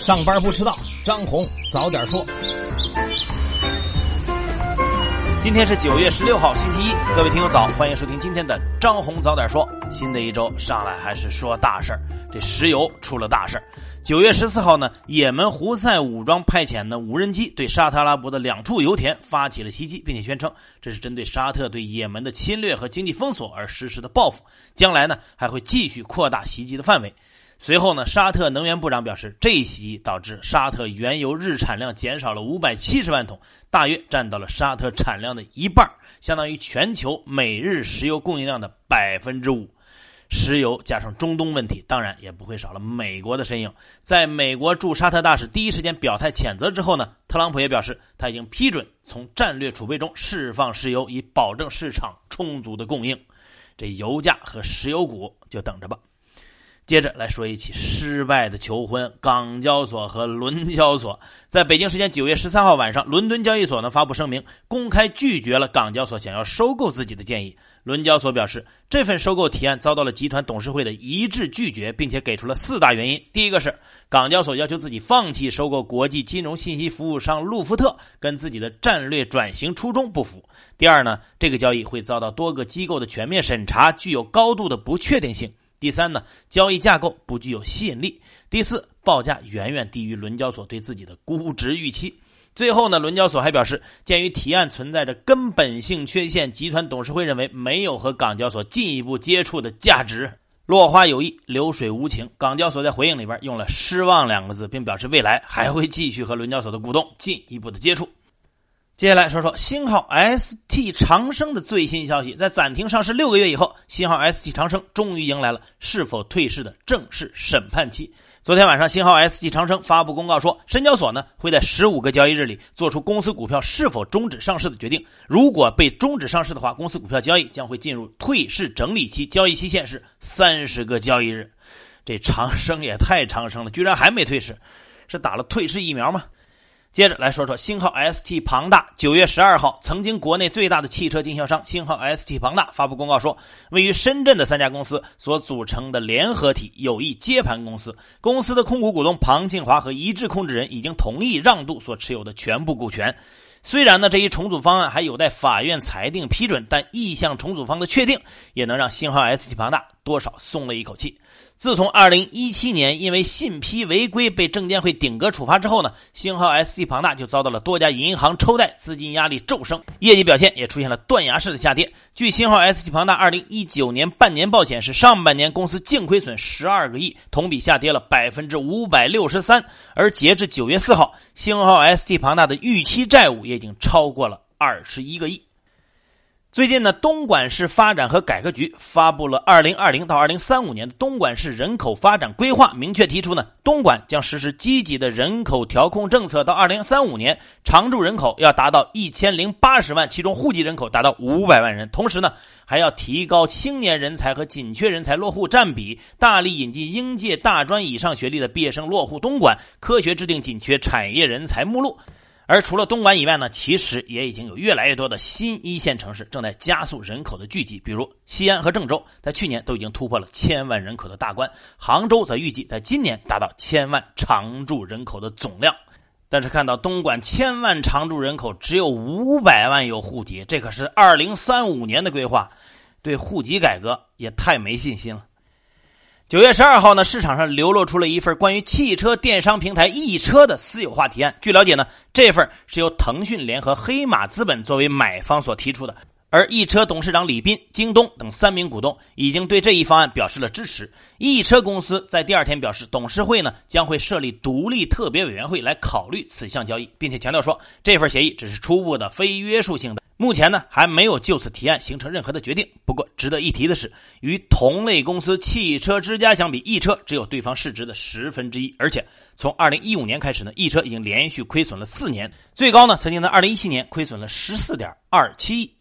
上班不迟到，张红早点说。今天是九月十六号，星期一，各位听友早，欢迎收听今天的张红早点说。新的一周上来还是说大事儿，这石油出了大事儿。九月十四号呢，也门胡塞武装派遣的无人机对沙特阿拉伯的两处油田发起了袭击，并且宣称这是针对沙特对也门的侵略和经济封锁而实施的报复，将来呢还会继续扩大袭击的范围。随后呢，沙特能源部长表示，这一袭击导致沙特原油日产量减少了五百七十万桶，大约占到了沙特产量的一半，相当于全球每日石油供应量的百分之五。石油加上中东问题，当然也不会少了美国的身影。在美国驻沙特大使第一时间表态谴责之后呢，特朗普也表示，他已经批准从战略储备中释放石油，以保证市场充足的供应。这油价和石油股就等着吧。接着来说一起失败的求婚，港交所和伦交所。在北京时间九月十三号晚上，伦敦交易所呢发布声明，公开拒绝了港交所想要收购自己的建议。伦交所表示，这份收购提案遭到了集团董事会的一致拒绝，并且给出了四大原因。第一个是港交所要求自己放弃收购国际金融信息服务商路福特，跟自己的战略转型初衷不符。第二呢，这个交易会遭到多个机构的全面审查，具有高度的不确定性。第三呢，交易架构不具有吸引力。第四，报价远远低于伦交所对自己的估值预期。最后呢，伦交所还表示，鉴于提案存在着根本性缺陷，集团董事会认为没有和港交所进一步接触的价值。落花有意，流水无情。港交所在回应里边用了“失望”两个字，并表示未来还会继续和伦交所的股东进一步的接触。接下来说说星号 ST 长生的最新消息，在暂停上市六个月以后，星号 ST 长生终于迎来了是否退市的正式审判期。昨天晚上，星号 ST 长生发布公告说，深交所呢会在十五个交易日里做出公司股票是否终止上市的决定。如果被终止上市的话，公司股票交易将会进入退市整理期，交易期限是三十个交易日。这长生也太长生了，居然还没退市，是打了退市疫苗吗？接着来说说星号 ST 庞大。九月十二号，曾经国内最大的汽车经销商星号 ST 庞大发布公告说，位于深圳的三家公司所组成的联合体有意接盘公司。公司的控股股东庞庆华和一致控制人已经同意让渡所持有的全部股权。虽然呢，这一重组方案还有待法院裁定批准，但意向重组方的确定，也能让星号 ST 庞大多少松了一口气。自从二零一七年因为信批违规被证监会顶格处罚之后呢，星号 ST 庞大就遭到了多家银行抽贷，资金压力骤升，业绩表现也出现了断崖式的下跌。据星号 ST 庞大二零一九年半年报显示，上半年公司净亏损十二个亿，同比下跌了百分之五百六十三。而截至九月四号，星号 ST 庞大的预期债务也已经超过了二十一个亿。最近呢，东莞市发展和改革局发布了二零二零到二零三五年的东莞市人口发展规划，明确提出呢，东莞将实施积极的人口调控政策，到二零三五年，常住人口要达到一千零八十万，其中户籍人口达到五百万人。同时呢，还要提高青年人才和紧缺人才落户占比，大力引进应届大专以上学历的毕业生落户东莞，科学制定紧缺产业人才目录。而除了东莞以外呢，其实也已经有越来越多的新一线城市正在加速人口的聚集，比如西安和郑州，在去年都已经突破了千万人口的大关。杭州则预计在今年达到千万常住人口的总量。但是看到东莞千万常住人口只有五百万有户籍，这可是二零三五年的规划，对户籍改革也太没信心了。九月十二号呢，市场上流露出了一份关于汽车电商平台易车的私有化提案。据了解呢，这份是由腾讯联合黑马资本作为买方所提出的，而易车董事长李斌、京东等三名股东已经对这一方案表示了支持。易车公司在第二天表示，董事会呢将会设立独立特别委员会来考虑此项交易，并且强调说，这份协议只是初步的、非约束性的。目前呢，还没有就此提案形成任何的决定。不过，值得一提的是，与同类公司汽车之家相比，易车只有对方市值的十分之一。而且，从二零一五年开始呢，易车已经连续亏损了四年，最高呢曾经在二零一七年亏损了十四点二七亿。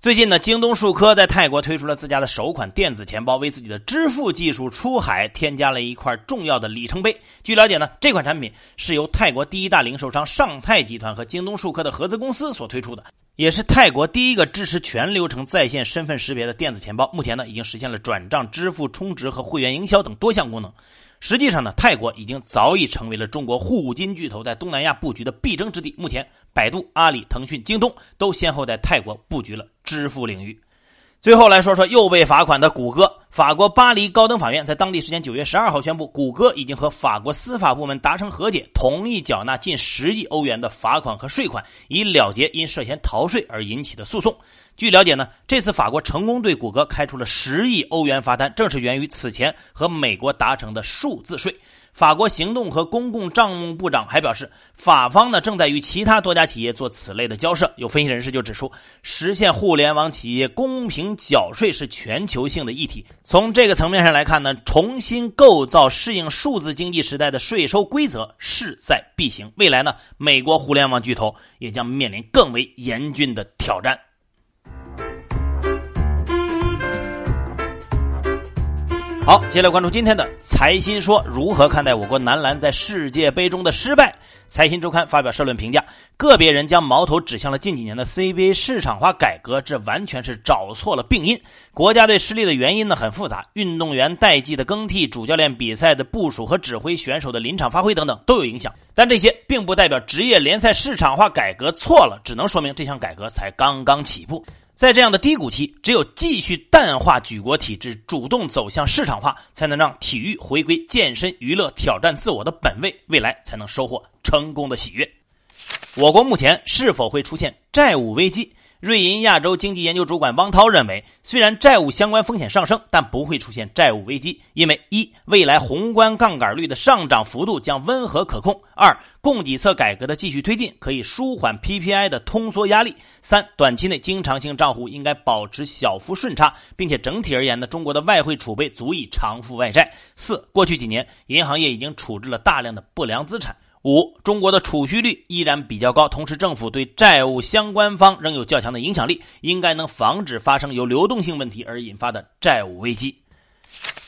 最近呢，京东数科在泰国推出了自家的首款电子钱包，为自己的支付技术出海添加了一块重要的里程碑。据了解呢，这款产品是由泰国第一大零售商上泰集团和京东数科的合资公司所推出的。也是泰国第一个支持全流程在线身份识别的电子钱包。目前呢，已经实现了转账、支付、充值和会员营销等多项功能。实际上呢，泰国已经早已成为了中国互金巨头在东南亚布局的必争之地。目前，百度、阿里、腾讯、京东都先后在泰国布局了支付领域。最后来说说又被罚款的谷歌。法国巴黎高等法院在当地时间九月十二号宣布，谷歌已经和法国司法部门达成和解，同意缴纳近十亿欧元的罚款和税款，以了结因涉嫌逃税而引起的诉讼。据了解呢，这次法国成功对谷歌开出了十亿欧元罚单，正是源于此前和美国达成的数字税。法国行动和公共账目部长还表示，法方呢正在与其他多家企业做此类的交涉。有分析人士就指出，实现互联网企业公平缴税是全球性的议题。从这个层面上来看呢，重新构造适应数字经济时代的税收规则势在必行。未来呢，美国互联网巨头也将面临更为严峻的挑战。好，接下来关注今天的财新说，如何看待我国男篮在世界杯中的失败？财新周刊发表社论评价，个别人将矛头指向了近几年的 CBA 市场化改革，这完全是找错了病因。国家队失利的原因呢很复杂，运动员代际的更替、主教练比赛的部署和指挥、选手的临场发挥等等都有影响。但这些并不代表职业联赛市场化改革错了，只能说明这项改革才刚刚起步。在这样的低谷期，只有继续淡化举国体制，主动走向市场化，才能让体育回归健身娱乐、挑战自我的本位，未来才能收获成功的喜悦。我国目前是否会出现债务危机？瑞银亚洲经济研究主管汪涛认为，虽然债务相关风险上升，但不会出现债务危机，因为一，未来宏观杠杆率的上涨幅度将温和可控；二，供给侧改革的继续推进可以舒缓 PPI 的通缩压力；三，短期内经常性账户应该保持小幅顺差，并且整体而言呢，中国的外汇储备足以偿付外债；四，过去几年银行业已经处置了大量的不良资产。五，中国的储蓄率依然比较高，同时政府对债务相关方仍有较强的影响力，应该能防止发生由流动性问题而引发的债务危机。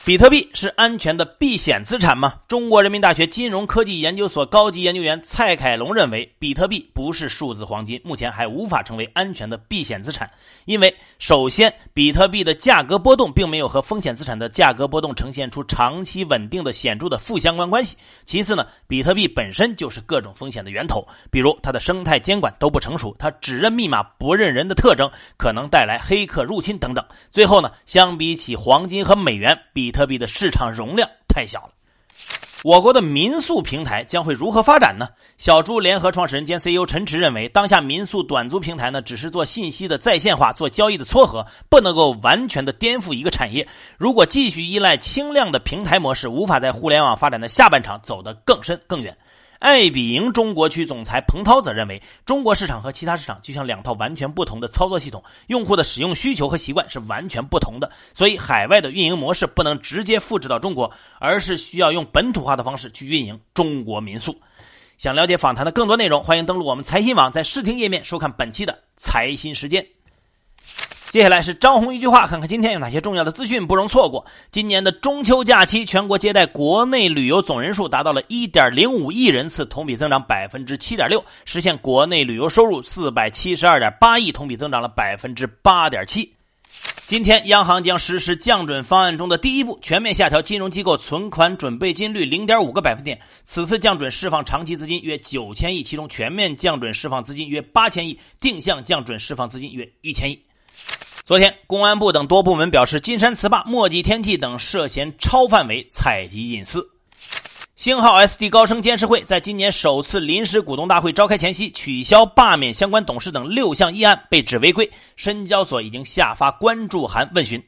比特币是安全的避险资产吗？中国人民大学金融科技研究所高级研究员蔡凯龙认为，比特币不是数字黄金，目前还无法成为安全的避险资产。因为首先，比特币的价格波动并没有和风险资产的价格波动呈现出长期稳定的显著的负相关关系。其次呢，比特币本身就是各种风险的源头，比如它的生态监管都不成熟，它只认密码不认人的特征可能带来黑客入侵等等。最后呢，相比起黄金和美元，比特币的市场容量太小了，我国的民宿平台将会如何发展呢？小猪联合创始人兼 CEO 陈驰认为，当下民宿短租平台呢，只是做信息的在线化，做交易的撮合，不能够完全的颠覆一个产业。如果继续依赖轻量的平台模式，无法在互联网发展的下半场走得更深更远。爱彼迎中国区总裁彭涛则认为，中国市场和其他市场就像两套完全不同的操作系统，用户的使用需求和习惯是完全不同的，所以海外的运营模式不能直接复制到中国，而是需要用本土化的方式去运营中国民宿。想了解访谈的更多内容，欢迎登录我们财新网，在视听页面收看本期的财新时间。接下来是张红一句话，看看今天有哪些重要的资讯不容错过。今年的中秋假期，全国接待国内旅游总人数达到了1.05亿人次，同比增长7.6%，实现国内旅游收入472.8亿，同比增长了8.7%。今天，央行将实施降准方案中的第一步，全面下调金融机构存款准备金率0.5个百分点。此次降准释放长期资金约9千亿，其中全面降准释放资金约8千亿，定向降准释放资金约1千亿。昨天，公安部等多部门表示，金山词霸、墨迹天气等涉嫌超范围采集隐私。星号 SD 高升监事会在今年首次临时股东大会召开前夕，取消罢免相关董事等六项议案，被指违规。深交所已经下发关注函问询。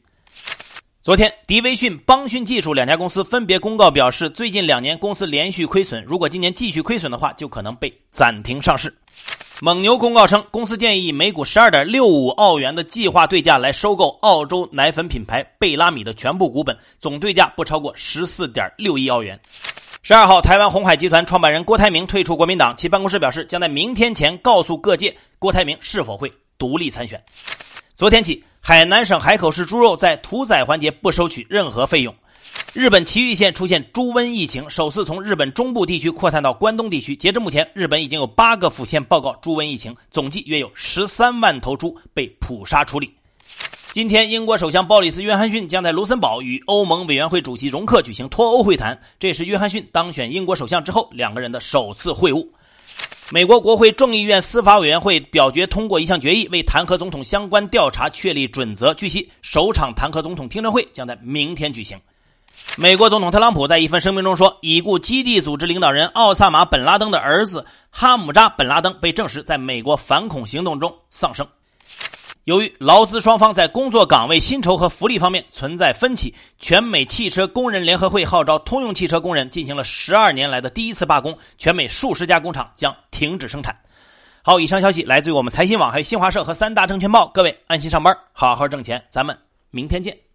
昨天，迪威讯、邦讯技术两家公司分别公告表示，最近两年公司连续亏损，如果今年继续亏损的话，就可能被暂停上市。蒙牛公告称，公司建议以每股十二点六五澳元的计划对价来收购澳洲奶粉品牌贝拉米的全部股本，总对价不超过十四点六亿澳元。十二号，台湾鸿海集团创办人郭台铭退出国民党，其办公室表示，将在明天前告诉各界郭台铭是否会独立参选。昨天起，海南省海口市猪肉在屠宰环节不收取任何费用。日本崎玉县出现猪瘟疫情，首次从日本中部地区扩散到关东地区。截至目前，日本已经有八个府县报告猪瘟疫情，总计约有十三万头猪被捕杀处理。今天，英国首相鲍里斯·约翰逊将在卢森堡与欧盟委员会主席容克举行脱欧会谈，这是约翰逊当选英国首相之后两个人的首次会晤。美国国会众议院司法委员会表决通过一项决议，为弹劾总统相关调查确立准则。据悉，首场弹劾总统听证会将在明天举行。美国总统特朗普在一份声明中说，已故基地组织领导人奥萨马·本·拉登的儿子哈姆扎·本·拉登被证实在美国反恐行动中丧生。由于劳资双方在工作岗位薪酬和福利方面存在分歧，全美汽车工人联合会号召通用汽车工人进行了十二年来的第一次罢工，全美数十家工厂将停止生产。好，以上消息来自于我们财新网、还有新华社和三大证券报。各位安心上班，好好挣钱，咱们明天见。